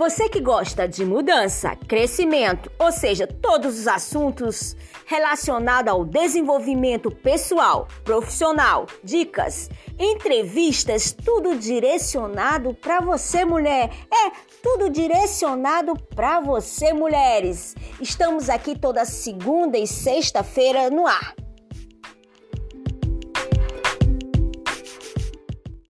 Você que gosta de mudança, crescimento, ou seja, todos os assuntos relacionados ao desenvolvimento pessoal, profissional, dicas, entrevistas, tudo direcionado para você, mulher. É, tudo direcionado para você, mulheres. Estamos aqui toda segunda e sexta-feira no ar.